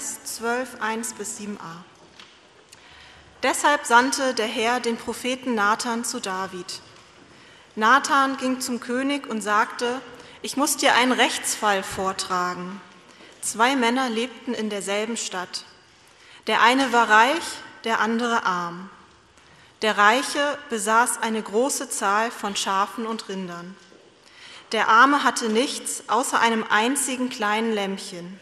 Vers 12, 1 bis 7a. Deshalb sandte der Herr den Propheten Nathan zu David. Nathan ging zum König und sagte, ich muss dir einen Rechtsfall vortragen. Zwei Männer lebten in derselben Stadt. Der eine war reich, der andere arm. Der Reiche besaß eine große Zahl von Schafen und Rindern. Der Arme hatte nichts außer einem einzigen kleinen Lämpchen.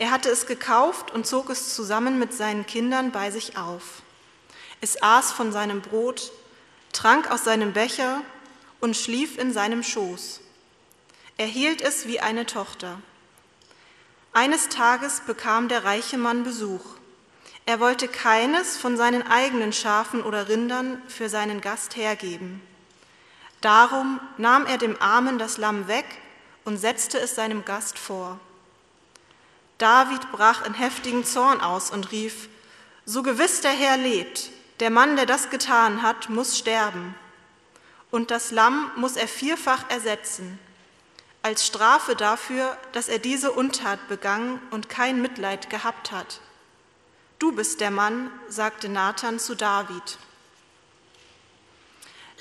Er hatte es gekauft und zog es zusammen mit seinen Kindern bei sich auf. Es aß von seinem Brot, trank aus seinem Becher und schlief in seinem Schoß. Er hielt es wie eine Tochter. Eines Tages bekam der reiche Mann Besuch. Er wollte keines von seinen eigenen Schafen oder Rindern für seinen Gast hergeben. Darum nahm er dem Armen das Lamm weg und setzte es seinem Gast vor. David brach in heftigen Zorn aus und rief, So gewiss der Herr lebt, der Mann, der das getan hat, muss sterben. Und das Lamm muss er vierfach ersetzen, als Strafe dafür, dass er diese Untat begangen und kein Mitleid gehabt hat. Du bist der Mann, sagte Nathan zu David.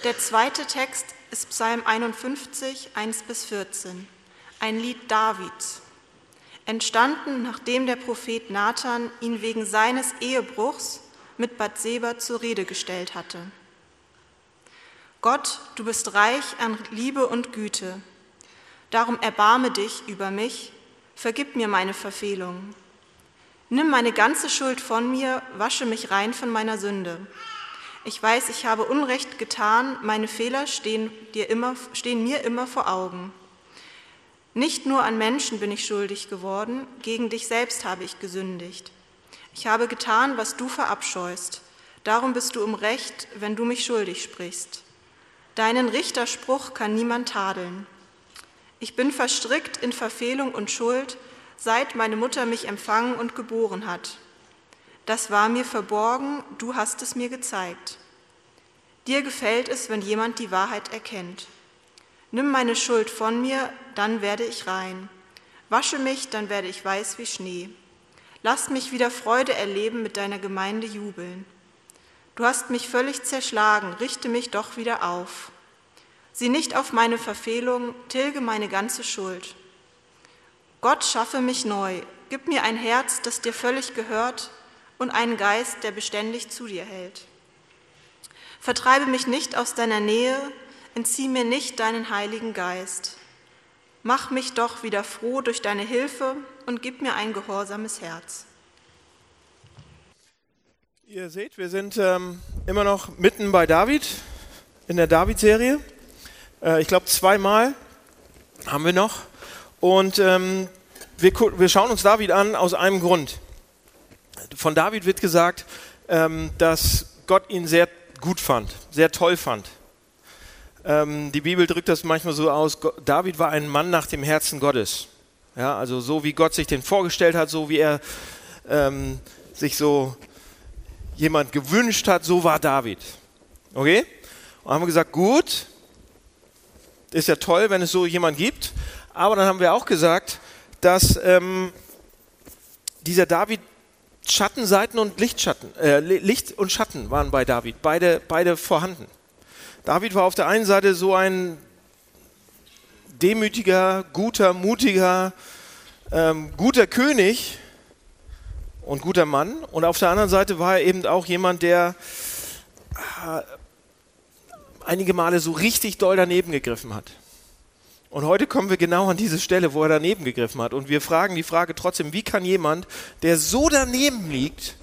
Der zweite Text ist Psalm 51, 1 bis 14, ein Lied Davids, entstanden, nachdem der Prophet Nathan ihn wegen seines Ehebruchs mit Bathseba zur Rede gestellt hatte. Gott, du bist reich an Liebe und Güte, darum erbarme dich über mich, vergib mir meine Verfehlungen. Nimm meine ganze Schuld von mir, wasche mich rein von meiner Sünde. Ich weiß, ich habe Unrecht getan, meine Fehler stehen, dir immer, stehen mir immer vor Augen. Nicht nur an Menschen bin ich schuldig geworden, gegen dich selbst habe ich gesündigt. Ich habe getan, was du verabscheust. Darum bist du um Recht, wenn du mich schuldig sprichst. Deinen Richterspruch kann niemand tadeln. Ich bin verstrickt in Verfehlung und Schuld, seit meine Mutter mich empfangen und geboren hat. Das war mir verborgen, du hast es mir gezeigt. Dir gefällt es, wenn jemand die Wahrheit erkennt. Nimm meine Schuld von mir, dann werde ich rein. Wasche mich, dann werde ich weiß wie Schnee. Lass mich wieder Freude erleben, mit deiner Gemeinde jubeln. Du hast mich völlig zerschlagen, richte mich doch wieder auf. Sieh nicht auf meine Verfehlung, tilge meine ganze Schuld. Gott, schaffe mich neu, gib mir ein Herz, das dir völlig gehört und einen Geist, der beständig zu dir hält. Vertreibe mich nicht aus deiner Nähe, entzieh mir nicht deinen Heiligen Geist. Mach mich doch wieder froh durch deine Hilfe und gib mir ein gehorsames Herz. Ihr seht, wir sind ähm, immer noch mitten bei David in der David-Serie. Äh, ich glaube, zweimal haben wir noch. Und ähm, wir, wir, schauen uns David an aus einem Grund. Von David wird gesagt, ähm, dass Gott ihn sehr gut fand, sehr toll fand. Ähm, die Bibel drückt das manchmal so aus, David war ein Mann nach dem Herzen Gottes. Ja, also so wie Gott sich den vorgestellt hat, so wie er ähm, sich so jemand gewünscht hat, so war David. Okay? Und haben wir gesagt, gut, ist ja toll, wenn es so jemand gibt. Aber dann haben wir auch gesagt, dass ähm, dieser David Schattenseiten und Lichtschatten, äh, Licht und Schatten waren bei David, beide, beide vorhanden. David war auf der einen Seite so ein demütiger, guter, mutiger, ähm, guter König und guter Mann. Und auf der anderen Seite war er eben auch jemand, der äh, einige Male so richtig doll daneben gegriffen hat. Und heute kommen wir genau an diese Stelle, wo er daneben gegriffen hat. Und wir fragen die Frage trotzdem, wie kann jemand, der so daneben liegt,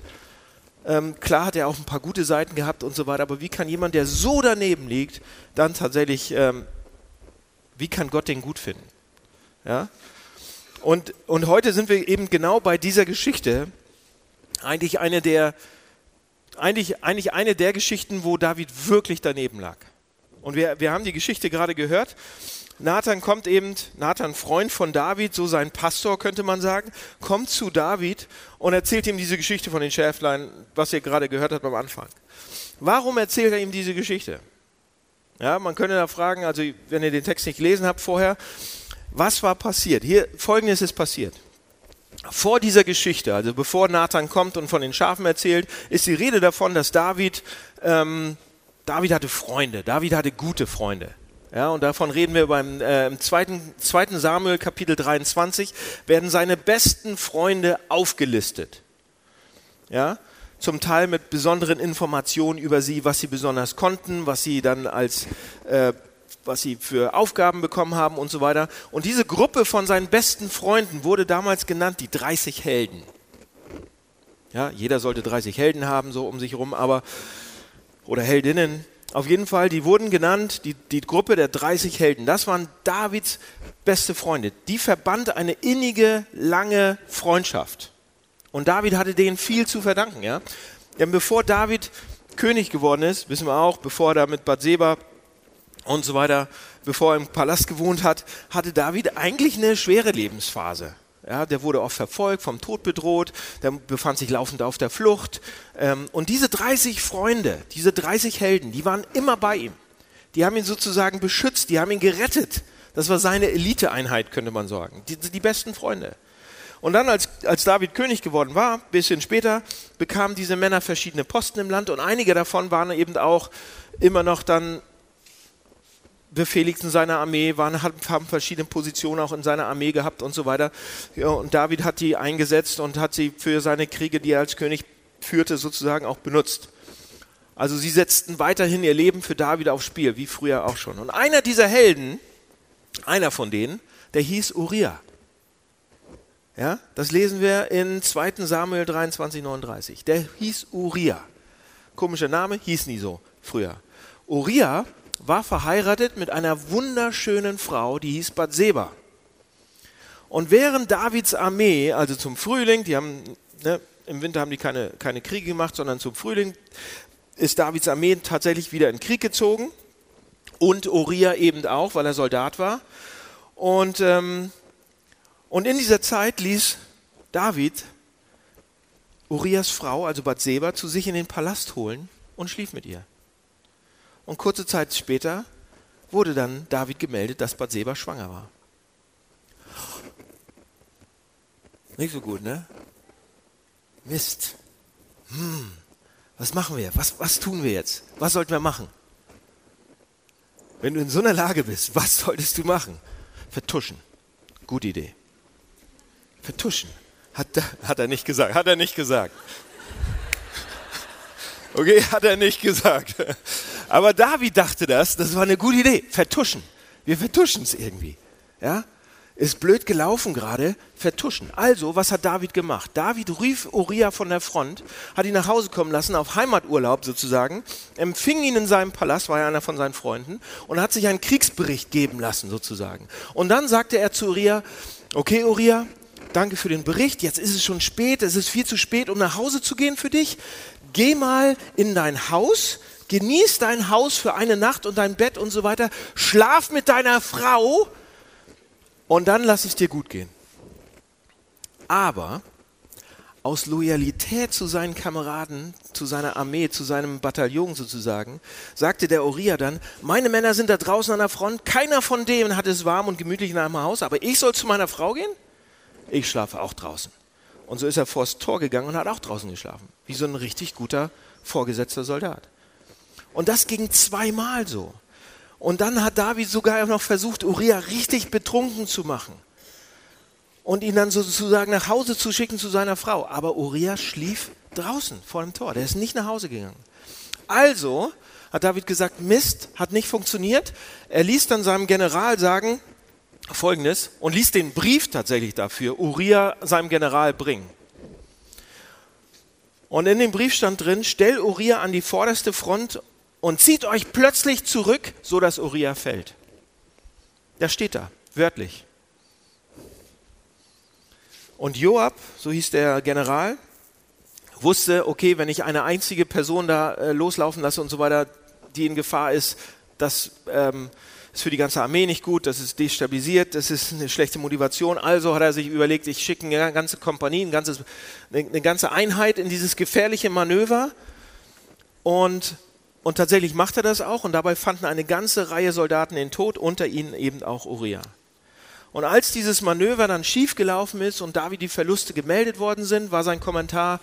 ähm, klar hat er auch ein paar gute Seiten gehabt und so weiter, aber wie kann jemand, der so daneben liegt, dann tatsächlich, ähm, wie kann Gott den gut finden? Ja? Und, und heute sind wir eben genau bei dieser Geschichte, eigentlich eine der, eigentlich, eigentlich eine der Geschichten, wo David wirklich daneben lag. Und wir, wir haben die Geschichte gerade gehört Nathan kommt eben, Nathan, Freund von David, so sein Pastor könnte man sagen, kommt zu David und erzählt ihm diese Geschichte von den Schäflein, was ihr gerade gehört habt am Anfang. Warum erzählt er ihm diese Geschichte? Ja, man könnte da fragen, also wenn ihr den Text nicht gelesen habt vorher, was war passiert? Hier, folgendes ist passiert. vor dieser Geschichte, also bevor Nathan kommt und von den Schafen erzählt, ist die Rede davon, dass David, ähm, David hatte Freunde, David hatte gute Freunde. Ja, und davon reden wir beim äh, zweiten, zweiten Samuel Kapitel 23, werden seine besten Freunde aufgelistet. Ja, zum Teil mit besonderen Informationen über sie, was sie besonders konnten, was sie dann als äh, was sie für Aufgaben bekommen haben und so weiter. Und diese Gruppe von seinen besten Freunden wurde damals genannt die 30 Helden. Ja, jeder sollte 30 Helden haben, so um sich herum, aber, oder Heldinnen. Auf jeden Fall, die wurden genannt, die, die Gruppe der 30 Helden. Das waren Davids beste Freunde. Die verband eine innige, lange Freundschaft. Und David hatte denen viel zu verdanken. Ja? Denn bevor David König geworden ist, wissen wir auch, bevor er da mit Bathseba und so weiter, bevor er im Palast gewohnt hat, hatte David eigentlich eine schwere Lebensphase. Ja, der wurde oft verfolgt, vom Tod bedroht, der befand sich laufend auf der Flucht. Ähm, und diese 30 Freunde, diese 30 Helden, die waren immer bei ihm. Die haben ihn sozusagen beschützt, die haben ihn gerettet. Das war seine Eliteeinheit, könnte man sagen. Die, die besten Freunde. Und dann, als, als David König geworden war, ein bisschen später, bekamen diese Männer verschiedene Posten im Land und einige davon waren eben auch immer noch dann befehligten seiner Armee, waren, haben verschiedene Positionen auch in seiner Armee gehabt und so weiter. Und David hat die eingesetzt und hat sie für seine Kriege, die er als König führte, sozusagen auch benutzt. Also sie setzten weiterhin ihr Leben für David aufs Spiel, wie früher auch schon. Und einer dieser Helden, einer von denen, der hieß Uriah. Ja, das lesen wir in 2. Samuel 23, 39. Der hieß Uriah. Komischer Name, hieß nie so früher. Uriah war verheiratet mit einer wunderschönen Frau, die hieß Bathseba. Und während Davids Armee, also zum Frühling, die haben, ne, im Winter haben die keine, keine Kriege gemacht, sondern zum Frühling ist Davids Armee tatsächlich wieder in Krieg gezogen und Uriah eben auch, weil er Soldat war. Und, ähm, und in dieser Zeit ließ David Urias Frau, also Bathseba, zu sich in den Palast holen und schlief mit ihr. Und kurze Zeit später wurde dann David gemeldet, dass Bathseba schwanger war. Nicht so gut, ne? Mist. Hm, was machen wir? Was, was tun wir jetzt? Was sollten wir machen? Wenn du in so einer Lage bist, was solltest du machen? Vertuschen. Gute Idee. Vertuschen. Hat, hat er nicht gesagt. Hat er nicht gesagt. Okay, hat er nicht gesagt. Aber David dachte das, das war eine gute Idee. Vertuschen. Wir vertuschen es irgendwie. Ja? Ist blöd gelaufen gerade, vertuschen. Also, was hat David gemacht? David rief Uriah von der Front, hat ihn nach Hause kommen lassen, auf Heimaturlaub sozusagen, empfing ihn in seinem Palast, war ja einer von seinen Freunden, und hat sich einen Kriegsbericht geben lassen sozusagen. Und dann sagte er zu Uriah, okay Uriah, danke für den Bericht, jetzt ist es schon spät, es ist viel zu spät, um nach Hause zu gehen für dich. Geh mal in dein Haus, genieß dein Haus für eine Nacht und dein Bett und so weiter, schlaf mit deiner Frau und dann lass es dir gut gehen. Aber aus Loyalität zu seinen Kameraden, zu seiner Armee, zu seinem Bataillon sozusagen, sagte der Uriah dann, meine Männer sind da draußen an der Front, keiner von denen hat es warm und gemütlich in einem Haus, aber ich soll zu meiner Frau gehen? Ich schlafe auch draußen. Und so ist er vors Tor gegangen und hat auch draußen geschlafen, wie so ein richtig guter vorgesetzter Soldat. Und das ging zweimal so. Und dann hat David sogar noch versucht, Uriah richtig betrunken zu machen. Und ihn dann sozusagen nach Hause zu schicken zu seiner Frau. Aber Uriah schlief draußen vor dem Tor. Der ist nicht nach Hause gegangen. Also hat David gesagt, Mist, hat nicht funktioniert. Er ließ dann seinem General sagen, folgendes, und ließ den Brief tatsächlich dafür Uriah seinem General bringen. Und in dem Brief stand drin, stell Uriah an die vorderste Front und zieht euch plötzlich zurück, so dass Uriah fällt. Das steht da, wörtlich. Und Joab, so hieß der General, wusste, okay, wenn ich eine einzige Person da äh, loslaufen lasse und so weiter, die in Gefahr ist, das ähm, ist für die ganze Armee nicht gut, das ist destabilisiert, das ist eine schlechte Motivation. Also hat er sich überlegt, ich schicke eine ganze Kompanie, ein ganzes, eine ganze Einheit in dieses gefährliche Manöver und und tatsächlich macht er das auch und dabei fanden eine ganze Reihe Soldaten den Tod, unter ihnen eben auch Uriah. Und als dieses Manöver dann schiefgelaufen ist und David die Verluste gemeldet worden sind, war sein Kommentar,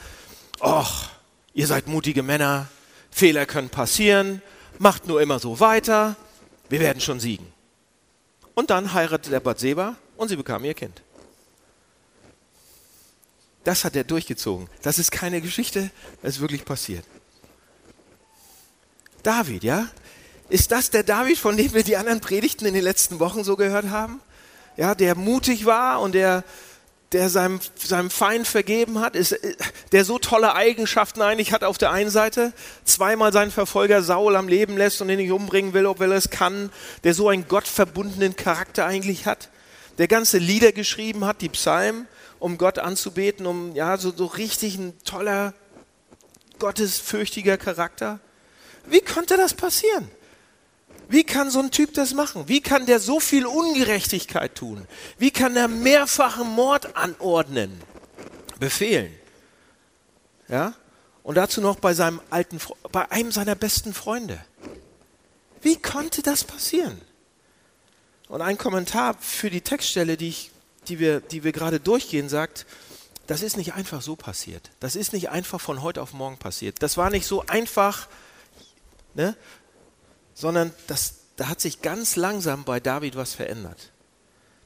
ach, ihr seid mutige Männer, Fehler können passieren, macht nur immer so weiter, wir werden schon siegen. Und dann heiratete er Bathseba und sie bekam ihr Kind. Das hat er durchgezogen. Das ist keine Geschichte, das ist wirklich passiert. David, ja? Ist das der David, von dem wir die anderen Predigten in den letzten Wochen so gehört haben? Ja, der mutig war und der, der seinem, seinem Feind vergeben hat, ist, der so tolle Eigenschaften eigentlich hat auf der einen Seite, zweimal seinen Verfolger Saul am Leben lässt und ihn nicht umbringen will, obwohl er es kann, der so einen gottverbundenen Charakter eigentlich hat, der ganze Lieder geschrieben hat, die Psalmen, um Gott anzubeten, um ja so, so richtig ein toller, gottesfürchtiger Charakter. Wie konnte das passieren? Wie kann so ein Typ das machen? Wie kann der so viel Ungerechtigkeit tun? Wie kann er mehrfachen Mord anordnen, befehlen? Ja? Und dazu noch bei seinem alten, bei einem seiner besten Freunde. Wie konnte das passieren? Und ein Kommentar für die Textstelle, die, ich, die, wir, die wir gerade durchgehen, sagt, das ist nicht einfach so passiert. Das ist nicht einfach von heute auf morgen passiert. Das war nicht so einfach, ne? Sondern das, da hat sich ganz langsam bei David was verändert.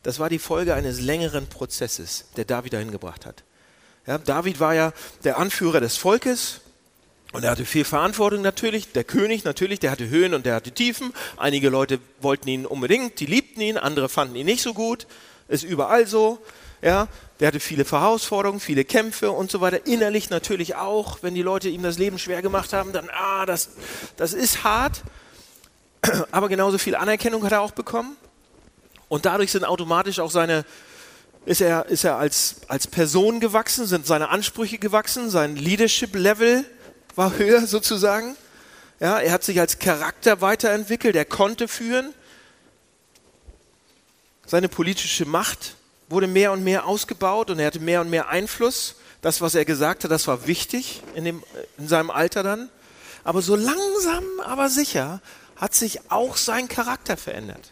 Das war die Folge eines längeren Prozesses, der David dahin gebracht hat. Ja, David war ja der Anführer des Volkes und er hatte viel Verantwortung natürlich. Der König natürlich, der hatte Höhen und der hatte Tiefen. Einige Leute wollten ihn unbedingt, die liebten ihn, andere fanden ihn nicht so gut. Ist überall so. Ja, der hatte viele Herausforderungen, viele Kämpfe und so weiter. Innerlich natürlich auch, wenn die Leute ihm das Leben schwer gemacht haben, dann, ah, das, das ist hart. Aber genauso viel Anerkennung hat er auch bekommen. Und dadurch sind automatisch auch seine, ist er, ist er als, als Person gewachsen, sind seine Ansprüche gewachsen, sein Leadership-Level war höher sozusagen. Ja, er hat sich als Charakter weiterentwickelt, er konnte führen. Seine politische Macht wurde mehr und mehr ausgebaut und er hatte mehr und mehr Einfluss. Das, was er gesagt hat, das war wichtig in, dem, in seinem Alter dann. Aber so langsam, aber sicher hat sich auch sein Charakter verändert.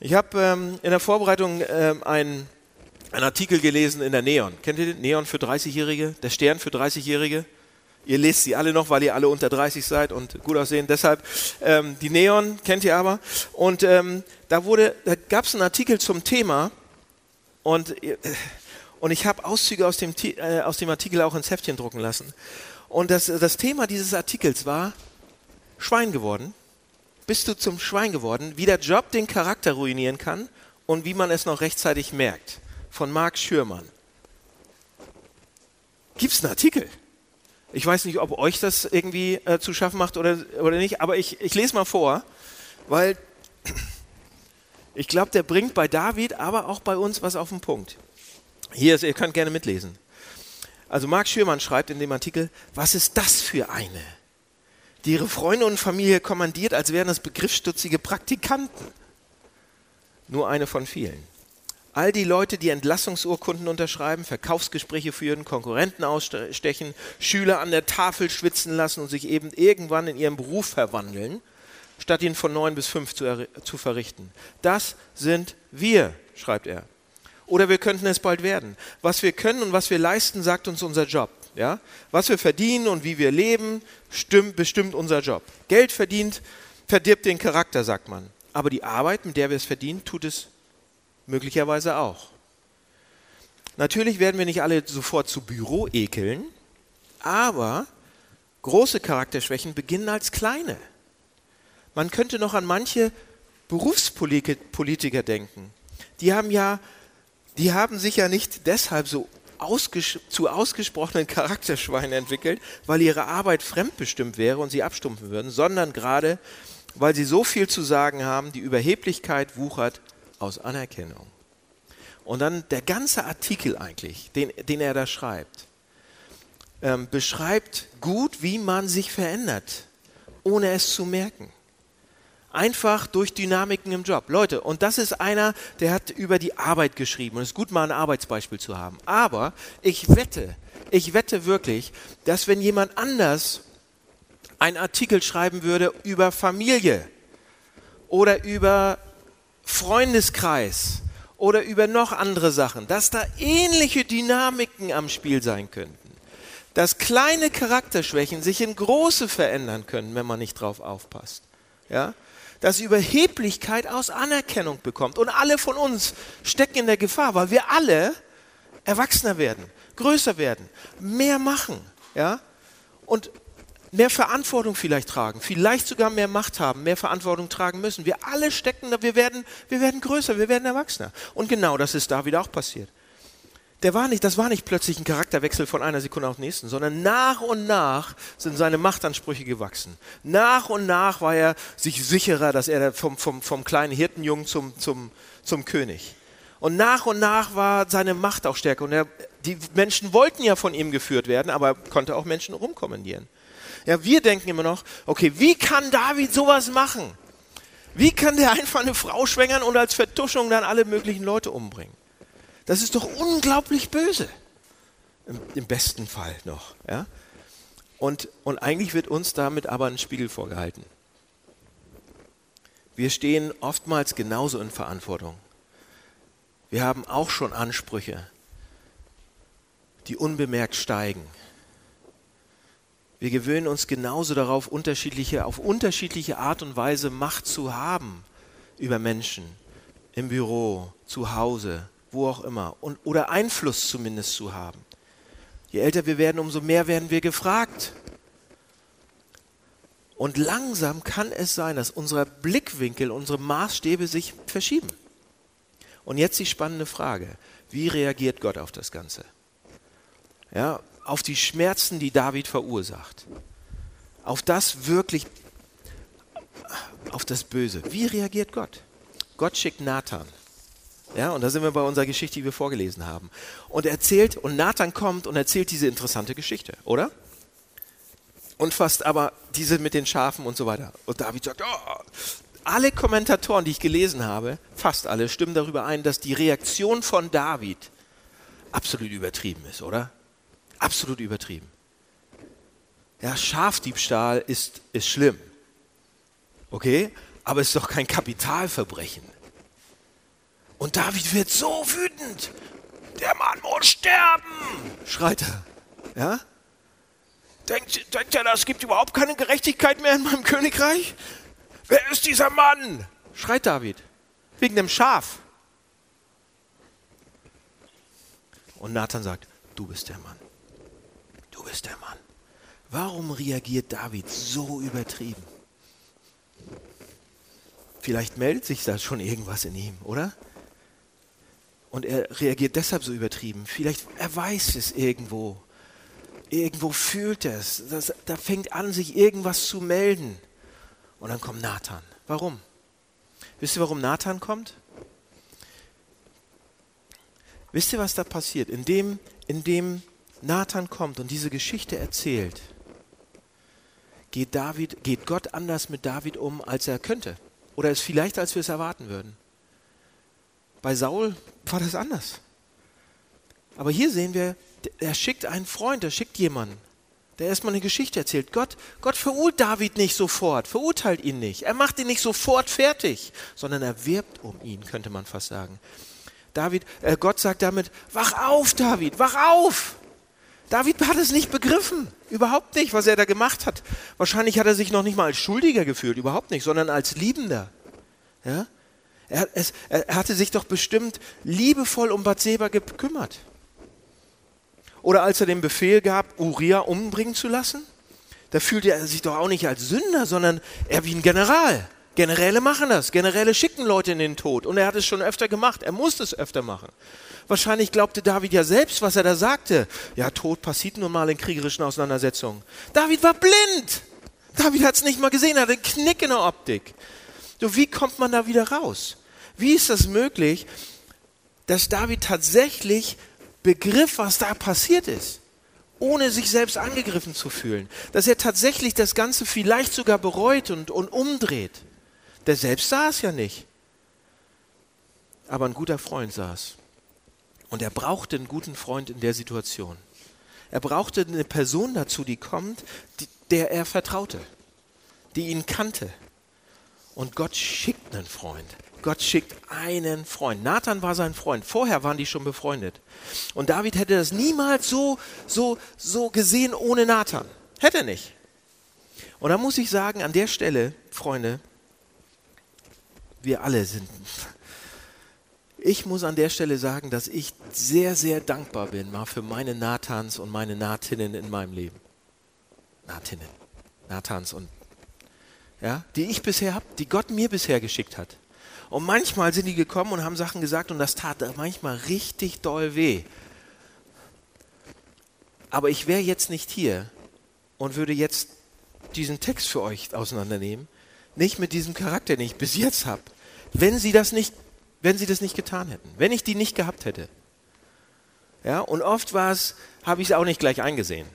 Ich habe ähm, in der Vorbereitung ähm, einen, einen Artikel gelesen in der Neon. Kennt ihr den? Neon für 30-Jährige? Der Stern für 30-Jährige? Ihr lest sie alle noch, weil ihr alle unter 30 seid und gut aussehen. Deshalb ähm, die Neon kennt ihr aber. Und ähm, da wurde, da gab es einen Artikel zum Thema und, äh, und ich habe Auszüge aus dem, äh, aus dem Artikel auch ins Heftchen drucken lassen. Und das, das Thema dieses Artikels war Schwein geworden? Bist du zum Schwein geworden? Wie der Job den Charakter ruinieren kann und wie man es noch rechtzeitig merkt. Von Marc Schürmann. Gibt es einen Artikel? Ich weiß nicht, ob euch das irgendwie äh, zu schaffen macht oder, oder nicht, aber ich, ich lese mal vor, weil ich glaube, der bringt bei David, aber auch bei uns was auf den Punkt. Hier, ist, ihr könnt gerne mitlesen. Also Marc Schürmann schreibt in dem Artikel, was ist das für eine? Die ihre Freunde und Familie kommandiert, als wären das begriffsstutzige Praktikanten. Nur eine von vielen. All die Leute, die Entlassungsurkunden unterschreiben, Verkaufsgespräche führen, Konkurrenten ausstechen, Schüler an der Tafel schwitzen lassen und sich eben irgendwann in ihren Beruf verwandeln, statt ihn von neun bis fünf zu, zu verrichten. Das sind wir, schreibt er. Oder wir könnten es bald werden. Was wir können und was wir leisten, sagt uns unser Job. Ja? Was wir verdienen und wie wir leben, stimmt, bestimmt unser Job. Geld verdient verdirbt den Charakter, sagt man. Aber die Arbeit, mit der wir es verdienen, tut es möglicherweise auch. Natürlich werden wir nicht alle sofort zu Büro ekeln, aber große Charakterschwächen beginnen als kleine. Man könnte noch an manche Berufspolitiker denken. Die haben ja, die haben sich ja nicht deshalb so ausges zu ausgesprochenen Charakterschweinen entwickelt, weil ihre Arbeit fremdbestimmt wäre und sie abstumpfen würden, sondern gerade, weil sie so viel zu sagen haben, die Überheblichkeit wuchert aus Anerkennung. Und dann der ganze Artikel eigentlich, den, den er da schreibt, ähm, beschreibt gut, wie man sich verändert, ohne es zu merken. Einfach durch Dynamiken im Job. Leute, und das ist einer, der hat über die Arbeit geschrieben. Und es ist gut, mal ein Arbeitsbeispiel zu haben. Aber ich wette, ich wette wirklich, dass wenn jemand anders einen Artikel schreiben würde über Familie oder über Freundeskreis oder über noch andere Sachen, dass da ähnliche Dynamiken am Spiel sein könnten. Dass kleine Charakterschwächen sich in große verändern können, wenn man nicht drauf aufpasst. Ja? Dass Überheblichkeit aus Anerkennung bekommt. Und alle von uns stecken in der Gefahr, weil wir alle erwachsener werden, größer werden, mehr machen. Ja? Und mehr Verantwortung vielleicht tragen, vielleicht sogar mehr Macht haben, mehr Verantwortung tragen müssen. Wir alle stecken wir werden, wir werden größer, wir werden erwachsener. Und genau das ist da wieder auch passiert. Der war nicht, das war nicht plötzlich ein Charakterwechsel von einer Sekunde auf die nächsten, sondern nach und nach sind seine Machtansprüche gewachsen. Nach und nach war er sich sicherer, dass er vom, vom, vom kleinen Hirtenjungen zum, zum, zum König. Und nach und nach war seine Macht auch stärker. Und er, die Menschen wollten ja von ihm geführt werden, aber er konnte auch Menschen rumkommandieren. Ja, wir denken immer noch, okay, wie kann David sowas machen? Wie kann der einfach eine Frau schwängern und als Vertuschung dann alle möglichen Leute umbringen? Das ist doch unglaublich böse. Im, im besten Fall noch. Ja? Und, und eigentlich wird uns damit aber ein Spiegel vorgehalten. Wir stehen oftmals genauso in Verantwortung. Wir haben auch schon Ansprüche, die unbemerkt steigen. Wir gewöhnen uns genauso darauf, unterschiedliche, auf unterschiedliche Art und Weise Macht zu haben über Menschen, im Büro, zu Hause, wo auch immer, und, oder Einfluss zumindest zu haben. Je älter wir werden, umso mehr werden wir gefragt. Und langsam kann es sein, dass unser Blickwinkel, unsere Maßstäbe sich verschieben. Und jetzt die spannende Frage, wie reagiert Gott auf das Ganze? Ja, auf die Schmerzen, die David verursacht, auf das wirklich, auf das Böse. Wie reagiert Gott? Gott schickt Nathan. Ja, und da sind wir bei unserer Geschichte, die wir vorgelesen haben. Und erzählt, und Nathan kommt und erzählt diese interessante Geschichte, oder? Und fast aber diese mit den Schafen und so weiter. Und David sagt, oh, alle Kommentatoren, die ich gelesen habe, fast alle, stimmen darüber ein, dass die Reaktion von David absolut übertrieben ist, oder? absolut übertrieben. Ja, Schafdiebstahl ist, ist schlimm. Okay? Aber es ist doch kein Kapitalverbrechen. Und David wird so wütend. Der Mann muss sterben, schreit er. Ja? Denkt, denkt er, es gibt überhaupt keine Gerechtigkeit mehr in meinem Königreich? Wer ist dieser Mann? schreit David. Wegen dem Schaf. Und Nathan sagt, du bist der Mann. Du bist der Mann. Warum reagiert David so übertrieben? Vielleicht meldet sich da schon irgendwas in ihm, oder? Und er reagiert deshalb so übertrieben. Vielleicht er weiß es irgendwo. Irgendwo fühlt er es. Das, da fängt an, sich irgendwas zu melden. Und dann kommt Nathan. Warum? Wisst ihr, warum Nathan kommt? Wisst ihr, was da passiert? Indem, indem Nathan kommt und diese Geschichte erzählt, geht, David, geht Gott anders mit David um, als er könnte. Oder es vielleicht, als wir es erwarten würden. Bei Saul war das anders. Aber hier sehen wir, er schickt einen Freund, er schickt jemanden, der erstmal eine Geschichte erzählt. Gott, Gott verurteilt David nicht sofort, verurteilt ihn nicht. Er macht ihn nicht sofort fertig, sondern er wirbt um ihn, könnte man fast sagen. David, äh, Gott sagt damit, wach auf, David, wach auf! David hat es nicht begriffen, überhaupt nicht, was er da gemacht hat. Wahrscheinlich hat er sich noch nicht mal als Schuldiger gefühlt, überhaupt nicht, sondern als Liebender. Ja? Er, es, er hatte sich doch bestimmt liebevoll um Bathseba gekümmert. Oder als er den Befehl gab, Uriah umbringen zu lassen, da fühlte er sich doch auch nicht als Sünder, sondern er wie ein General. Generäle machen das. Generäle schicken Leute in den Tod. Und er hat es schon öfter gemacht. Er musste es öfter machen. Wahrscheinlich glaubte David ja selbst, was er da sagte. Ja, Tod passiert nun mal in kriegerischen Auseinandersetzungen. David war blind. David hat es nicht mal gesehen, er hat einen Knick in der Optik. So, wie kommt man da wieder raus? Wie ist das möglich, dass David tatsächlich begriff, was da passiert ist, ohne sich selbst angegriffen zu fühlen? Dass er tatsächlich das Ganze vielleicht sogar bereut und, und umdreht. Der selbst sah es ja nicht. Aber ein guter Freund sah es. Und er brauchte einen guten Freund in der Situation. Er brauchte eine Person dazu, die kommt, die, der er vertraute, die ihn kannte. Und Gott schickt einen Freund. Gott schickt einen Freund. Nathan war sein Freund. Vorher waren die schon befreundet. Und David hätte das niemals so, so, so gesehen ohne Nathan. Hätte er nicht. Und da muss ich sagen, an der Stelle, Freunde, wir alle sind. Ich muss an der Stelle sagen, dass ich sehr, sehr dankbar bin mal für meine Nathans und meine Nathinnen in meinem Leben. Nathinnen, Nathans und ja, die ich bisher habe, die Gott mir bisher geschickt hat. Und manchmal sind die gekommen und haben Sachen gesagt und das tat manchmal richtig doll weh. Aber ich wäre jetzt nicht hier und würde jetzt diesen Text für euch auseinandernehmen, nicht mit diesem Charakter, den ich bis jetzt habe, wenn sie das nicht, wenn sie das nicht getan hätten, wenn ich die nicht gehabt hätte. Ja, und oft war es, habe ich es auch nicht gleich eingesehen.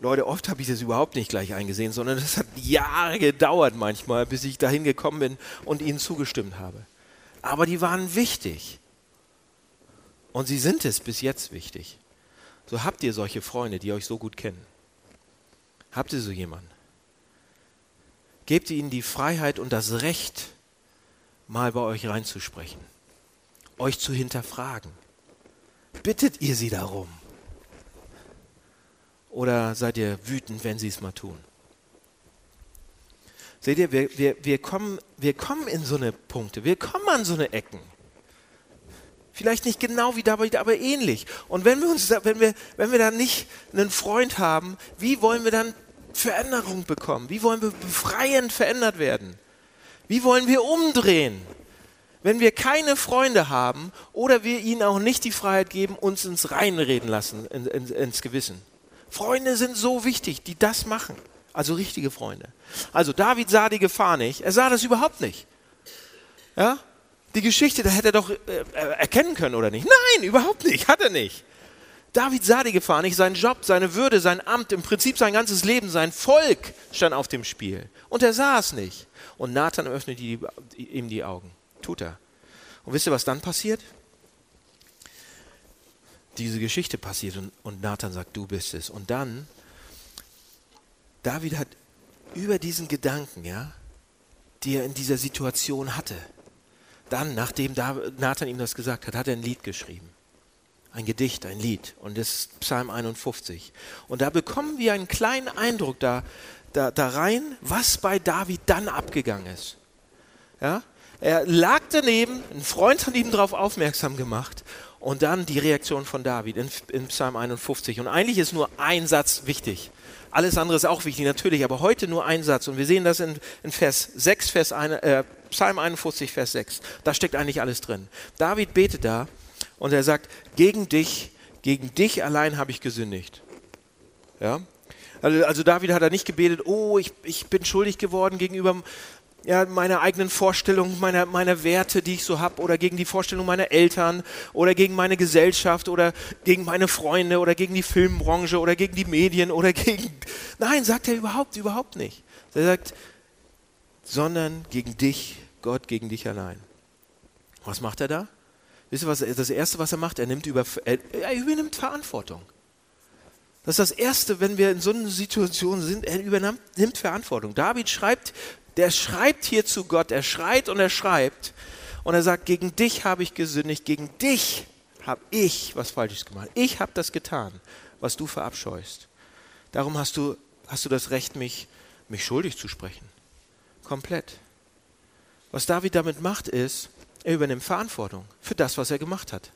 Leute, oft habe ich das überhaupt nicht gleich eingesehen, sondern es hat Jahre gedauert manchmal, bis ich dahin gekommen bin und ihnen zugestimmt habe aber die waren wichtig. Und sie sind es bis jetzt wichtig. So habt ihr solche Freunde, die euch so gut kennen. Habt ihr so jemanden? Gebt ihnen die Freiheit und das Recht, mal bei euch reinzusprechen, euch zu hinterfragen. Bittet ihr sie darum? Oder seid ihr wütend, wenn sie es mal tun? Seht ihr, wir, wir, wir, kommen, wir kommen in so eine Punkte, wir kommen an so eine Ecken. Vielleicht nicht genau wie dabei, aber ähnlich. Und wenn wir uns, wenn wir, wenn wir dann nicht einen Freund haben, wie wollen wir dann Veränderung bekommen? Wie wollen wir befreiend verändert werden? Wie wollen wir umdrehen? Wenn wir keine Freunde haben oder wir ihnen auch nicht die Freiheit geben, uns ins Reinreden lassen, in, in, ins Gewissen. Freunde sind so wichtig, die das machen. Also richtige Freunde. Also David sah die Gefahr nicht. Er sah das überhaupt nicht. Ja? Die Geschichte, da hätte er doch äh, erkennen können oder nicht? Nein, überhaupt nicht. Hat er nicht. David sah die Gefahr nicht. Sein Job, seine Würde, sein Amt, im Prinzip sein ganzes Leben, sein Volk stand auf dem Spiel. Und er sah es nicht. Und Nathan öffnet ihm die Augen. Tut er. Und wisst ihr, was dann passiert? Diese Geschichte passiert und, und Nathan sagt, du bist es. Und dann David hat über diesen Gedanken, ja, die er in dieser Situation hatte, dann, nachdem Nathan ihm das gesagt hat, hat er ein Lied geschrieben. Ein Gedicht, ein Lied. Und das ist Psalm 51. Und da bekommen wir einen kleinen Eindruck da, da, da rein, was bei David dann abgegangen ist. Ja? Er lag daneben, ein Freund hat ihm darauf aufmerksam gemacht. Und dann die Reaktion von David in, in Psalm 51. Und eigentlich ist nur ein Satz wichtig. Alles andere ist auch wichtig, natürlich, aber heute nur ein Satz. Und wir sehen das in, in Vers 6, Vers 1, äh, Psalm 51, Vers 6. Da steckt eigentlich alles drin. David betet da und er sagt, gegen dich, gegen dich allein habe ich gesündigt. Ja? Also, also David hat er nicht gebetet, oh, ich, ich bin schuldig geworden gegenüber ja, meiner eigenen Vorstellung, meiner, meiner Werte, die ich so habe, oder gegen die Vorstellung meiner Eltern, oder gegen meine Gesellschaft, oder gegen meine Freunde, oder gegen die Filmbranche, oder gegen die Medien, oder gegen. Nein, sagt er überhaupt, überhaupt nicht. Er sagt, sondern gegen dich, Gott, gegen dich allein. Was macht er da? Wisst ihr, was, das Erste, was er macht? Er, nimmt über, er, er übernimmt Verantwortung. Das ist das Erste, wenn wir in so einer Situation sind, er übernimmt Verantwortung. David schreibt der schreibt hier zu Gott, er schreit und er schreibt und er sagt, gegen dich habe ich gesündigt, gegen dich habe ich was Falsches gemacht. Ich habe das getan, was du verabscheust. Darum hast du, hast du das Recht, mich, mich schuldig zu sprechen. Komplett. Was David damit macht, ist, er übernimmt Verantwortung für das, was er gemacht hat.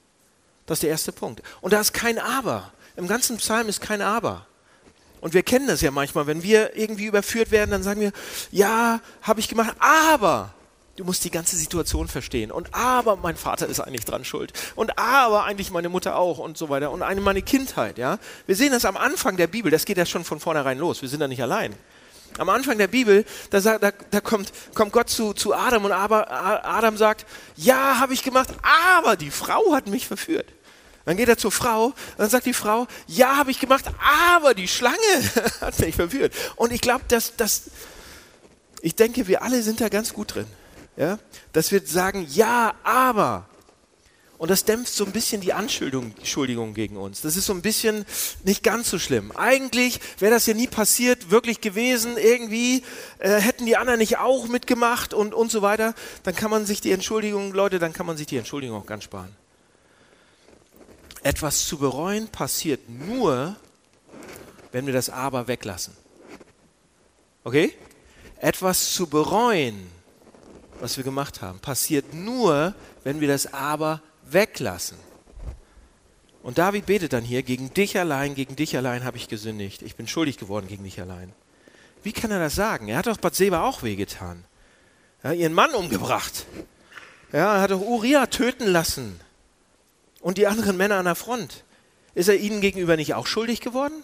Das ist der erste Punkt. Und da ist kein Aber. Im ganzen Psalm ist kein Aber. Und wir kennen das ja manchmal, wenn wir irgendwie überführt werden, dann sagen wir, ja, habe ich gemacht, aber du musst die ganze Situation verstehen. Und aber mein Vater ist eigentlich dran schuld. Und aber eigentlich meine Mutter auch und so weiter. Und eine meine Kindheit, ja. Wir sehen das am Anfang der Bibel, das geht ja schon von vornherein los. Wir sind da nicht allein. Am Anfang der Bibel, da, da, da kommt, kommt, Gott zu, zu Adam und Adam sagt, ja, habe ich gemacht, aber die Frau hat mich verführt. Dann geht er zur Frau, dann sagt die Frau, ja, habe ich gemacht, aber die Schlange hat mich verführt. Und ich glaube, dass, dass, ich denke, wir alle sind da ganz gut drin. Ja? Dass wir sagen, ja, aber. Und das dämpft so ein bisschen die Anschuldigung gegen uns. Das ist so ein bisschen nicht ganz so schlimm. Eigentlich wäre das ja nie passiert, wirklich gewesen. Irgendwie äh, hätten die anderen nicht auch mitgemacht und, und so weiter. Dann kann man sich die Entschuldigung, Leute, dann kann man sich die Entschuldigung auch ganz sparen. Etwas zu bereuen passiert nur, wenn wir das Aber weglassen. Okay? Etwas zu bereuen, was wir gemacht haben, passiert nur, wenn wir das Aber weglassen. Und David betet dann hier, gegen dich allein, gegen dich allein habe ich gesündigt. Ich bin schuldig geworden gegen dich allein. Wie kann er das sagen? Er hat doch Bathseba auch wehgetan. Ja, ihren Mann umgebracht. Ja, er hat doch Uriah töten lassen. Und die anderen Männer an der Front. Ist er ihnen gegenüber nicht auch schuldig geworden?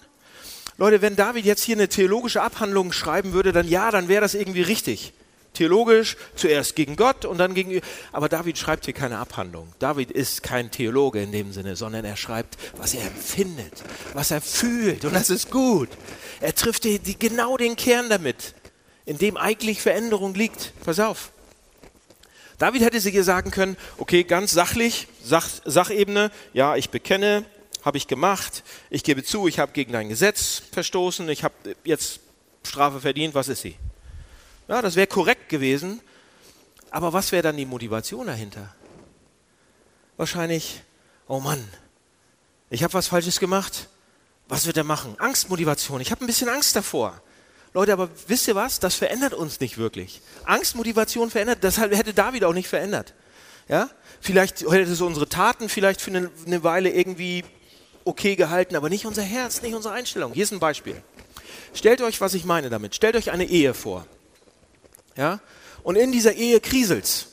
Leute, wenn David jetzt hier eine theologische Abhandlung schreiben würde, dann ja, dann wäre das irgendwie richtig. Theologisch, zuerst gegen Gott und dann gegen. Aber David schreibt hier keine Abhandlung. David ist kein Theologe in dem Sinne, sondern er schreibt, was er empfindet, was er fühlt. Und das ist gut. Er trifft die, die, genau den Kern damit, in dem eigentlich Veränderung liegt. Pass auf. David hätte sich hier sagen können, okay, ganz sachlich, Sach, Sachebene, ja, ich bekenne, habe ich gemacht, ich gebe zu, ich habe gegen dein Gesetz verstoßen, ich habe jetzt Strafe verdient, was ist sie? Ja, das wäre korrekt gewesen. Aber was wäre dann die Motivation dahinter? Wahrscheinlich, oh Mann, ich habe was Falsches gemacht. Was wird er machen? Angstmotivation. Ich habe ein bisschen Angst davor. Leute, aber wisst ihr was? Das verändert uns nicht wirklich. Angstmotivation verändert, das hätte David auch nicht verändert. Ja? Vielleicht hätte es unsere Taten vielleicht für eine, eine Weile irgendwie okay gehalten, aber nicht unser Herz, nicht unsere Einstellung. Hier ist ein Beispiel. Stellt euch, was ich meine damit. Stellt euch eine Ehe vor. Ja? Und in dieser Ehe kriselt's.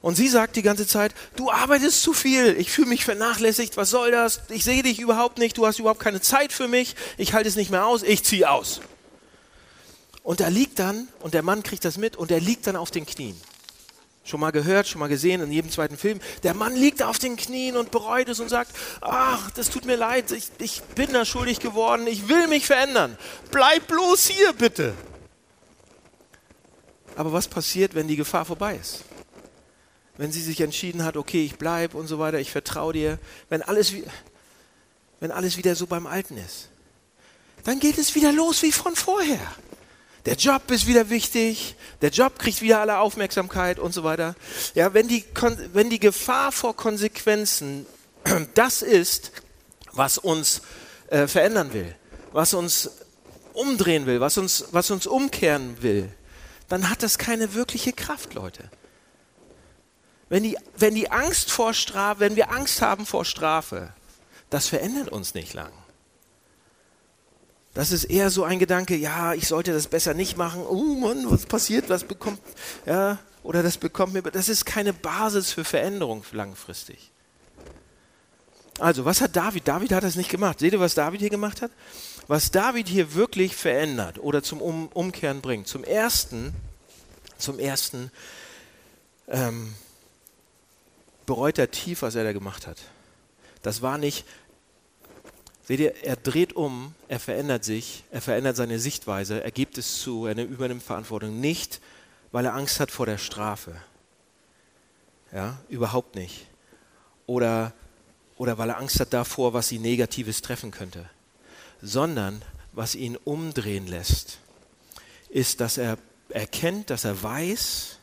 Und sie sagt die ganze Zeit, du arbeitest zu viel, ich fühle mich vernachlässigt, was soll das? Ich sehe dich überhaupt nicht, du hast überhaupt keine Zeit für mich, ich halte es nicht mehr aus, ich ziehe aus. Und er liegt dann, und der Mann kriegt das mit, und er liegt dann auf den Knien. Schon mal gehört, schon mal gesehen in jedem zweiten Film. Der Mann liegt auf den Knien und bereut es und sagt, ach, das tut mir leid, ich, ich bin da schuldig geworden, ich will mich verändern. Bleib bloß hier, bitte. Aber was passiert, wenn die Gefahr vorbei ist? Wenn sie sich entschieden hat, okay, ich bleibe und so weiter, ich vertraue dir, wenn alles, wenn alles wieder so beim Alten ist, dann geht es wieder los wie von vorher. Der Job ist wieder wichtig, der Job kriegt wieder alle Aufmerksamkeit und so weiter. Ja, wenn die, wenn die Gefahr vor Konsequenzen das ist, was uns äh, verändern will, was uns umdrehen will, was uns, was uns umkehren will, dann hat das keine wirkliche Kraft, Leute. Wenn die, wenn die Angst vor Strafe, wenn wir Angst haben vor Strafe, das verändert uns nicht lang. Das ist eher so ein Gedanke, ja, ich sollte das besser nicht machen. Oh Mann, was passiert, was bekommt, ja, oder das bekommt mir, das ist keine Basis für Veränderung langfristig. Also, was hat David? David hat das nicht gemacht. Seht ihr, was David hier gemacht hat? was David hier wirklich verändert oder zum um Umkehren bringt. Zum ersten, zum ersten ähm, bereut er tief, was er da gemacht hat. Das war nicht, seht ihr, er dreht um, er verändert sich, er verändert seine Sichtweise, er gibt es zu, er übernimmt Verantwortung. Nicht, weil er Angst hat vor der Strafe. Ja, überhaupt nicht. Oder, oder weil er Angst hat davor, was sie Negatives treffen könnte sondern was ihn umdrehen lässt, ist, dass er erkennt, dass er weiß,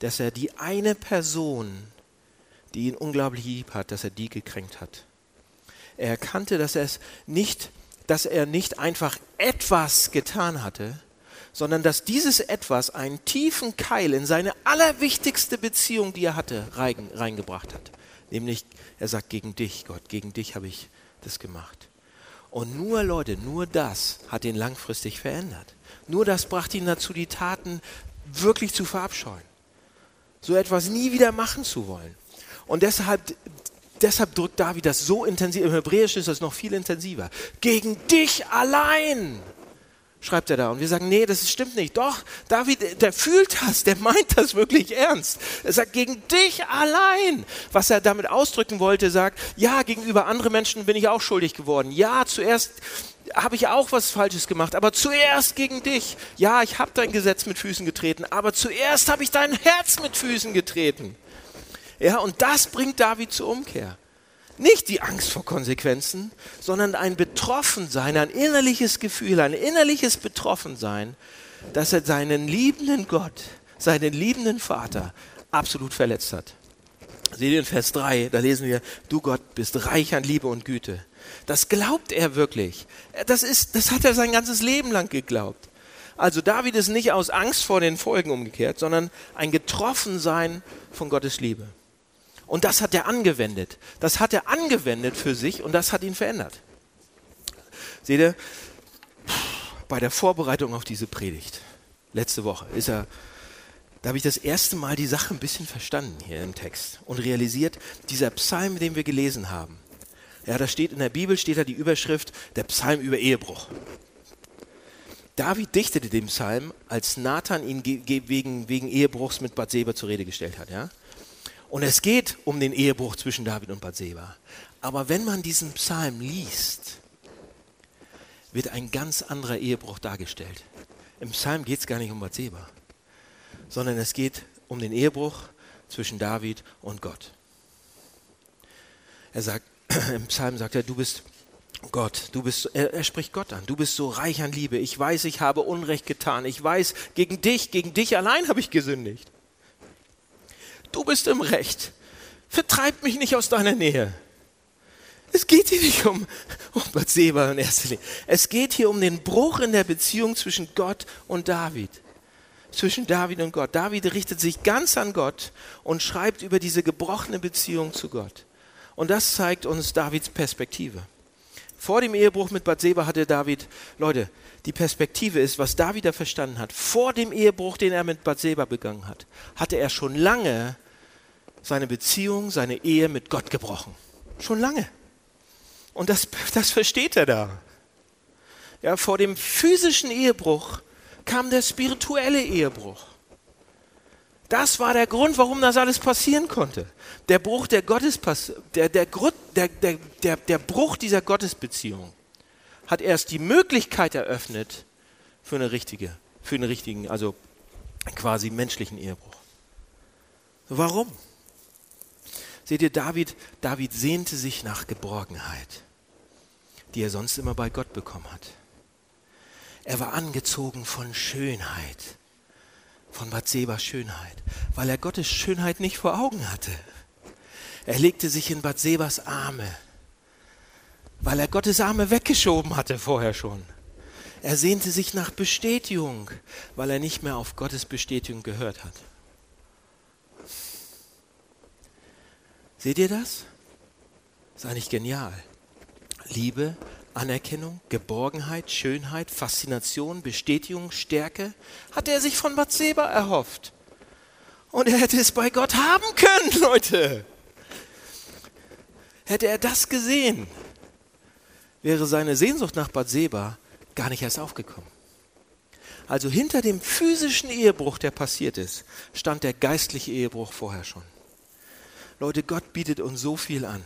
dass er die eine Person, die ihn unglaublich lieb hat, dass er die gekränkt hat. Er erkannte, dass er es nicht, dass er nicht einfach etwas getan hatte, sondern dass dieses etwas einen tiefen Keil in seine allerwichtigste Beziehung, die er hatte, reingebracht hat. Nämlich, er sagt, gegen dich, Gott, gegen dich habe ich das gemacht. Und nur Leute, nur das hat ihn langfristig verändert. Nur das brachte ihn dazu, die Taten wirklich zu verabscheuen. So etwas nie wieder machen zu wollen. Und deshalb, deshalb drückt David das so intensiv, im Hebräischen ist das noch viel intensiver. Gegen dich allein schreibt er da. Und wir sagen, nee, das stimmt nicht. Doch, David, der fühlt das, der meint das wirklich ernst. Er sagt, gegen dich allein. Was er damit ausdrücken wollte, sagt, ja, gegenüber anderen Menschen bin ich auch schuldig geworden. Ja, zuerst habe ich auch was Falsches gemacht, aber zuerst gegen dich. Ja, ich habe dein Gesetz mit Füßen getreten, aber zuerst habe ich dein Herz mit Füßen getreten. Ja, und das bringt David zur Umkehr. Nicht die Angst vor Konsequenzen, sondern ein Betroffensein, ein innerliches Gefühl, ein innerliches Betroffensein, dass er seinen liebenden Gott, seinen liebenden Vater absolut verletzt hat. Seht ihr in Vers 3, da lesen wir, du Gott bist reich an Liebe und Güte. Das glaubt er wirklich. Das, ist, das hat er sein ganzes Leben lang geglaubt. Also David ist nicht aus Angst vor den Folgen umgekehrt, sondern ein Getroffensein von Gottes Liebe. Und das hat er angewendet. Das hat er angewendet für sich und das hat ihn verändert. Seht ihr, bei der Vorbereitung auf diese Predigt, letzte Woche, ist er, da habe ich das erste Mal die Sache ein bisschen verstanden hier im Text und realisiert, dieser Psalm, den wir gelesen haben, ja, da steht in der Bibel, steht da die Überschrift, der Psalm über Ehebruch. David dichtete den Psalm, als Nathan ihn wegen, wegen Ehebruchs mit Bathseba zur Rede gestellt hat. Ja? Und es geht um den Ehebruch zwischen David und Bathseba. Aber wenn man diesen Psalm liest, wird ein ganz anderer Ehebruch dargestellt. Im Psalm geht es gar nicht um Bathseba, sondern es geht um den Ehebruch zwischen David und Gott. Er sagt, im Psalm sagt er, du bist Gott, du bist, er, er, spricht Gott an, du bist so reich an Liebe. Ich weiß, ich habe Unrecht getan. Ich weiß, gegen dich, gegen dich allein habe ich gesündigt. Du bist im Recht. Vertreib mich nicht aus deiner Nähe. Es geht hier nicht um, um Bathseba in erster Linie. Es geht hier um den Bruch in der Beziehung zwischen Gott und David. Zwischen David und Gott. David richtet sich ganz an Gott und schreibt über diese gebrochene Beziehung zu Gott. Und das zeigt uns Davids Perspektive. Vor dem Ehebruch mit Bathseba hatte David, Leute, die Perspektive ist, was David da verstanden hat. Vor dem Ehebruch, den er mit Bathseba begangen hat, hatte er schon lange seine Beziehung, seine Ehe mit Gott gebrochen. Schon lange. Und das, das versteht er da. Ja, vor dem physischen Ehebruch kam der spirituelle Ehebruch. Das war der Grund, warum das alles passieren konnte. Der Bruch der Gottes, der, der, der, der, der Bruch dieser Gottesbeziehung hat erst die Möglichkeit eröffnet für eine richtige, für einen richtigen, also quasi menschlichen Ehebruch. Warum? Seht ihr, David, David sehnte sich nach Geborgenheit, die er sonst immer bei Gott bekommen hat. Er war angezogen von Schönheit von Bathsebas Schönheit, weil er Gottes Schönheit nicht vor Augen hatte. Er legte sich in Bathsebas Arme, weil er Gottes Arme weggeschoben hatte vorher schon. Er sehnte sich nach Bestätigung, weil er nicht mehr auf Gottes Bestätigung gehört hat. Seht ihr das? Ist eigentlich genial. Liebe Anerkennung, Geborgenheit, Schönheit, Faszination, Bestätigung, Stärke hatte er sich von Bathseba erhofft. Und er hätte es bei Gott haben können, Leute. Hätte er das gesehen, wäre seine Sehnsucht nach Bathseba gar nicht erst aufgekommen. Also hinter dem physischen Ehebruch, der passiert ist, stand der geistliche Ehebruch vorher schon. Leute, Gott bietet uns so viel an.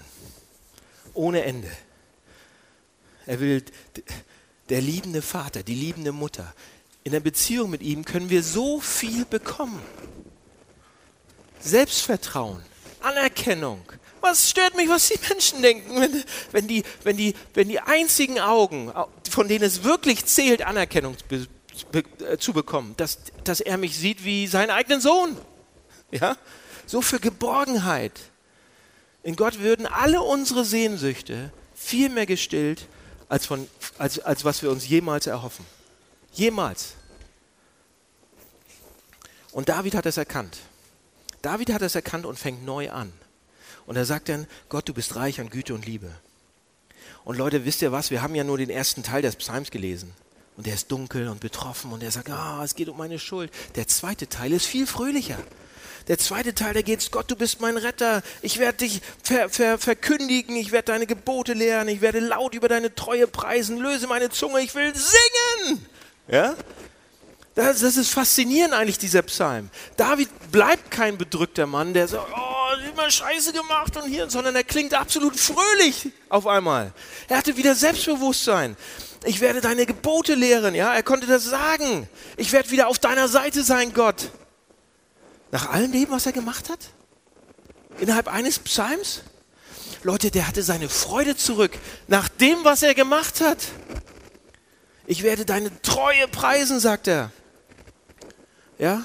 Ohne Ende. Er will der liebende Vater, die liebende Mutter. In der Beziehung mit ihm können wir so viel bekommen. Selbstvertrauen, Anerkennung. Was stört mich, was die Menschen denken, wenn, wenn, die, wenn, die, wenn die einzigen Augen, von denen es wirklich zählt, Anerkennung äh, zu bekommen, dass, dass er mich sieht wie seinen eigenen Sohn. Ja? So für Geborgenheit. In Gott würden alle unsere Sehnsüchte viel mehr gestillt, als, von, als, als was wir uns jemals erhoffen. Jemals. Und David hat es erkannt. David hat es erkannt und fängt neu an. Und er sagt dann, Gott, du bist reich an Güte und Liebe. Und Leute, wisst ihr was? Wir haben ja nur den ersten Teil des Psalms gelesen. Und der ist dunkel und betroffen und er sagt, ah, es geht um meine Schuld. Der zweite Teil ist viel fröhlicher. Der zweite Teil, da geht es, Gott, du bist mein Retter. Ich werde dich ver, ver, verkündigen, ich werde deine Gebote lehren, ich werde laut über deine Treue preisen, löse meine Zunge, ich will singen. Ja? Das, das ist faszinierend eigentlich, dieser Psalm. David bleibt kein bedrückter Mann, der sagt, oh, immer Scheiße gemacht und hier, sondern er klingt absolut fröhlich auf einmal. Er hatte wieder Selbstbewusstsein. Ich werde deine Gebote lehren, ja, er konnte das sagen. Ich werde wieder auf deiner Seite sein, Gott. Nach allem dem, was er gemacht hat? Innerhalb eines Psalms? Leute, der hatte seine Freude zurück nach dem, was er gemacht hat. Ich werde deine Treue preisen, sagt er. Ja?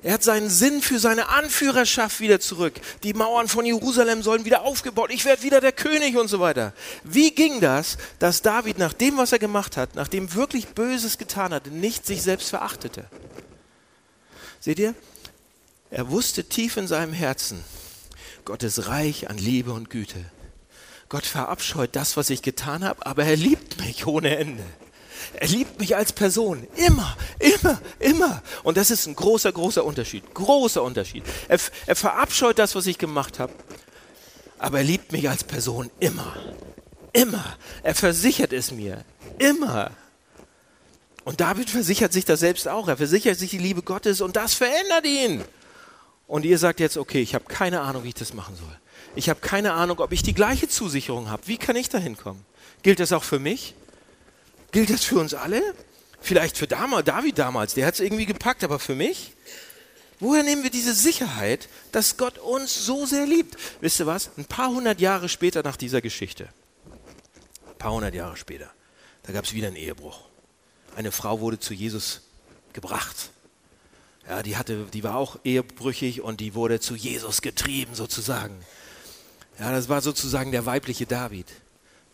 Er hat seinen Sinn für seine Anführerschaft wieder zurück. Die Mauern von Jerusalem sollen wieder aufgebaut. Ich werde wieder der König und so weiter. Wie ging das, dass David nach dem, was er gemacht hat, nach dem wirklich Böses getan hatte, nicht sich selbst verachtete? Seht ihr? Er wusste tief in seinem Herzen, Gott ist reich an Liebe und Güte. Gott verabscheut das, was ich getan habe, aber er liebt mich ohne Ende. Er liebt mich als Person. Immer, immer, immer. Und das ist ein großer, großer Unterschied. Großer Unterschied. Er, er verabscheut das, was ich gemacht habe. Aber er liebt mich als Person immer. Immer. Er versichert es mir. Immer. Und David versichert sich das selbst auch. Er versichert sich die Liebe Gottes und das verändert ihn. Und ihr sagt jetzt, okay, ich habe keine Ahnung, wie ich das machen soll. Ich habe keine Ahnung, ob ich die gleiche Zusicherung habe. Wie kann ich da hinkommen? Gilt das auch für mich? Gilt das für uns alle? Vielleicht für damals, David damals, der hat es irgendwie gepackt, aber für mich? Woher nehmen wir diese Sicherheit, dass Gott uns so sehr liebt? Wisst ihr was? Ein paar hundert Jahre später nach dieser Geschichte, ein paar hundert Jahre später, da gab es wieder einen Ehebruch. Eine Frau wurde zu Jesus gebracht. Ja, die, hatte, die war auch ehebrüchig und die wurde zu Jesus getrieben sozusagen. Ja, das war sozusagen der weibliche David.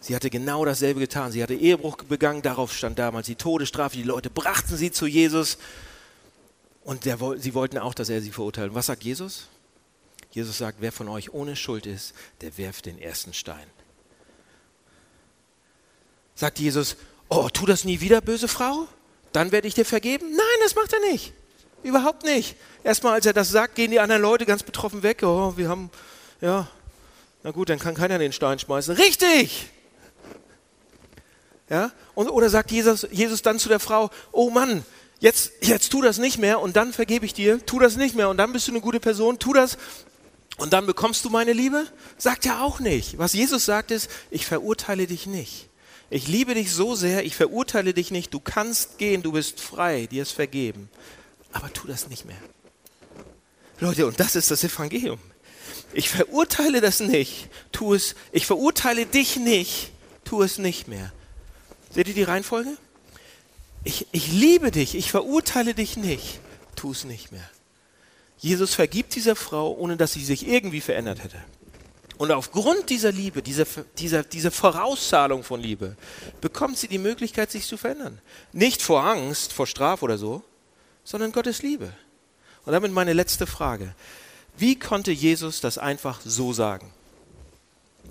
Sie hatte genau dasselbe getan. Sie hatte Ehebruch begangen, darauf stand damals die Todesstrafe. Die Leute brachten sie zu Jesus und der, sie wollten auch, dass er sie verurteilt. Was sagt Jesus? Jesus sagt, wer von euch ohne Schuld ist, der werft den ersten Stein. Sagt Jesus, oh, tu das nie wieder, böse Frau? Dann werde ich dir vergeben? Nein, das macht er nicht. Überhaupt nicht. Erstmal, als er das sagt, gehen die anderen Leute ganz betroffen weg. Oh, wir haben, ja, na gut, dann kann keiner den Stein schmeißen. Richtig! Ja? Und, oder sagt Jesus, Jesus dann zu der Frau, oh Mann, jetzt, jetzt tu das nicht mehr und dann vergebe ich dir, tu das nicht mehr und dann bist du eine gute Person, tu das und dann bekommst du meine Liebe? Sagt er auch nicht. Was Jesus sagt ist, ich verurteile dich nicht. Ich liebe dich so sehr, ich verurteile dich nicht, du kannst gehen, du bist frei, dir ist vergeben. Aber tu das nicht mehr. Leute, und das ist das Evangelium. Ich verurteile das nicht, tu es, ich verurteile dich nicht, tu es nicht mehr. Seht ihr die Reihenfolge? Ich, ich liebe dich, ich verurteile dich nicht, tu es nicht mehr. Jesus vergibt dieser Frau, ohne dass sie sich irgendwie verändert hätte. Und aufgrund dieser Liebe, dieser, dieser, dieser Vorauszahlung von Liebe, bekommt sie die Möglichkeit, sich zu verändern. Nicht vor Angst, vor Strafe oder so, sondern Gottes Liebe. Und damit meine letzte Frage. Wie konnte Jesus das einfach so sagen?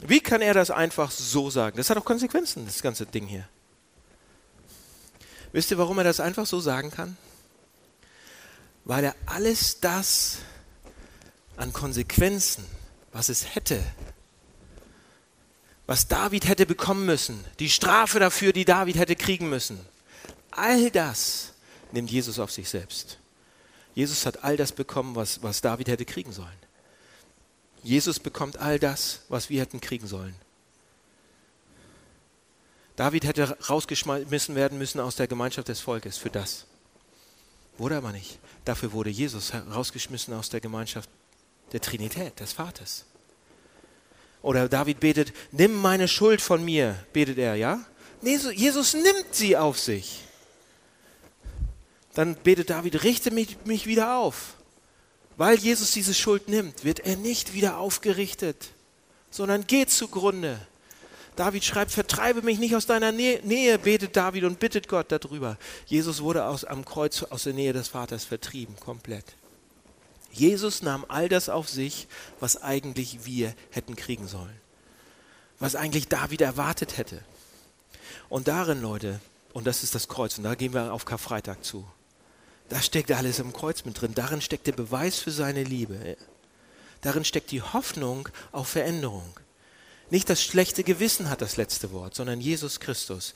Wie kann er das einfach so sagen? Das hat auch Konsequenzen, das ganze Ding hier. Wisst ihr, warum er das einfach so sagen kann? Weil er alles das an Konsequenzen, was es hätte, was David hätte bekommen müssen, die Strafe dafür, die David hätte kriegen müssen, all das nimmt Jesus auf sich selbst. Jesus hat all das bekommen, was, was David hätte kriegen sollen. Jesus bekommt all das, was wir hätten kriegen sollen. David hätte rausgeschmissen werden müssen aus der Gemeinschaft des Volkes für das. Wurde aber nicht. Dafür wurde Jesus rausgeschmissen aus der Gemeinschaft der Trinität, des Vaters. Oder David betet, nimm meine Schuld von mir, betet er, ja? Jesus nimmt sie auf sich. Dann betet David, richte mich, mich wieder auf. Weil Jesus diese Schuld nimmt, wird er nicht wieder aufgerichtet, sondern geht zugrunde. David schreibt, vertreibe mich nicht aus deiner Nähe, betet David und bittet Gott darüber. Jesus wurde aus, am Kreuz aus der Nähe des Vaters vertrieben, komplett. Jesus nahm all das auf sich, was eigentlich wir hätten kriegen sollen. Was eigentlich David erwartet hätte. Und darin, Leute, und das ist das Kreuz, und da gehen wir auf Karfreitag zu. Da steckt alles im Kreuz mit drin. Darin steckt der Beweis für seine Liebe. Darin steckt die Hoffnung auf Veränderung. Nicht das schlechte Gewissen hat das letzte Wort, sondern Jesus Christus.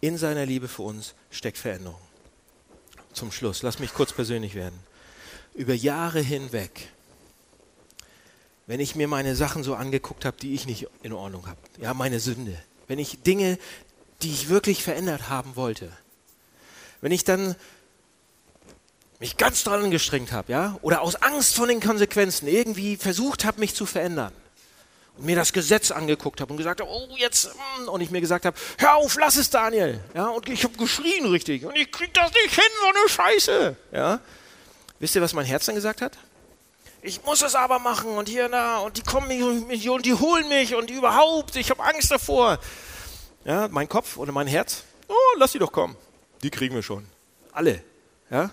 In seiner Liebe für uns steckt Veränderung. Zum Schluss, lass mich kurz persönlich werden. Über Jahre hinweg, wenn ich mir meine Sachen so angeguckt habe, die ich nicht in Ordnung habe, ja, meine Sünde, wenn ich Dinge, die ich wirklich verändert haben wollte, wenn ich dann mich ganz dran angestrengt habe, ja, oder aus Angst vor den Konsequenzen irgendwie versucht habe, mich zu verändern und mir das Gesetz angeguckt habe und gesagt habe, oh jetzt, mm, und ich mir gesagt habe, hör auf, lass es, Daniel, ja, und ich habe geschrien richtig und ich krieg das nicht hin, so eine Scheiße, ja. Wisst ihr, was mein Herz dann gesagt hat? Ich muss es aber machen und hier na und die kommen mich und die holen mich und überhaupt, ich habe Angst davor. Ja, mein Kopf oder mein Herz, oh, lass sie doch kommen, die kriegen wir schon, alle, ja.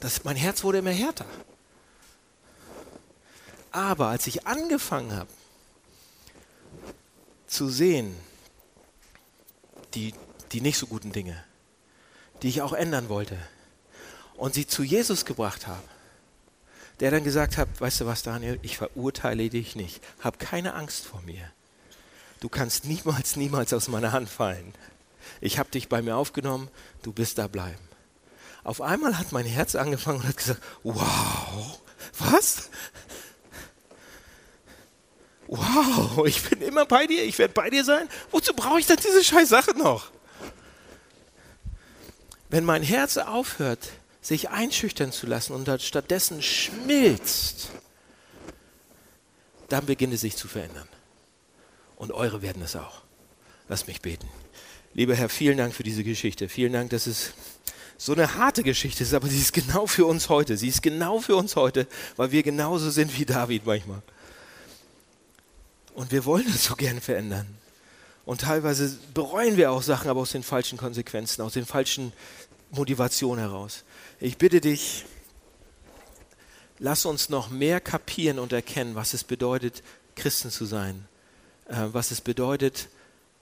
Das, mein Herz wurde immer härter. Aber als ich angefangen habe zu sehen, die, die nicht so guten Dinge, die ich auch ändern wollte, und sie zu Jesus gebracht habe, der dann gesagt hat, weißt du was, Daniel, ich verurteile dich nicht, hab keine Angst vor mir. Du kannst niemals, niemals aus meiner Hand fallen. Ich habe dich bei mir aufgenommen, du bist da bleiben. Auf einmal hat mein Herz angefangen und hat gesagt, wow, was? Wow, ich bin immer bei dir, ich werde bei dir sein. Wozu brauche ich denn diese scheiß Sache noch? Wenn mein Herz aufhört, sich einschüchtern zu lassen und stattdessen schmilzt, dann beginnt es sich zu verändern. Und eure werden es auch. Lass mich beten. Lieber Herr, vielen Dank für diese Geschichte. Vielen Dank, dass es so eine harte Geschichte ist, aber sie ist genau für uns heute. Sie ist genau für uns heute, weil wir genauso sind wie David manchmal. Und wir wollen uns so gern verändern. Und teilweise bereuen wir auch Sachen, aber aus den falschen Konsequenzen, aus den falschen Motivationen heraus. Ich bitte dich, lass uns noch mehr kapieren und erkennen, was es bedeutet, Christen zu sein. Äh, was es bedeutet,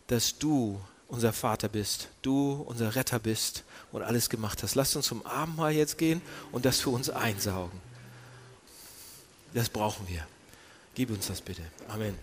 dass du unser Vater bist, du unser Retter bist und alles gemacht hast. Lass uns zum Abendmahl jetzt gehen und das für uns einsaugen. Das brauchen wir. Gib uns das bitte. Amen.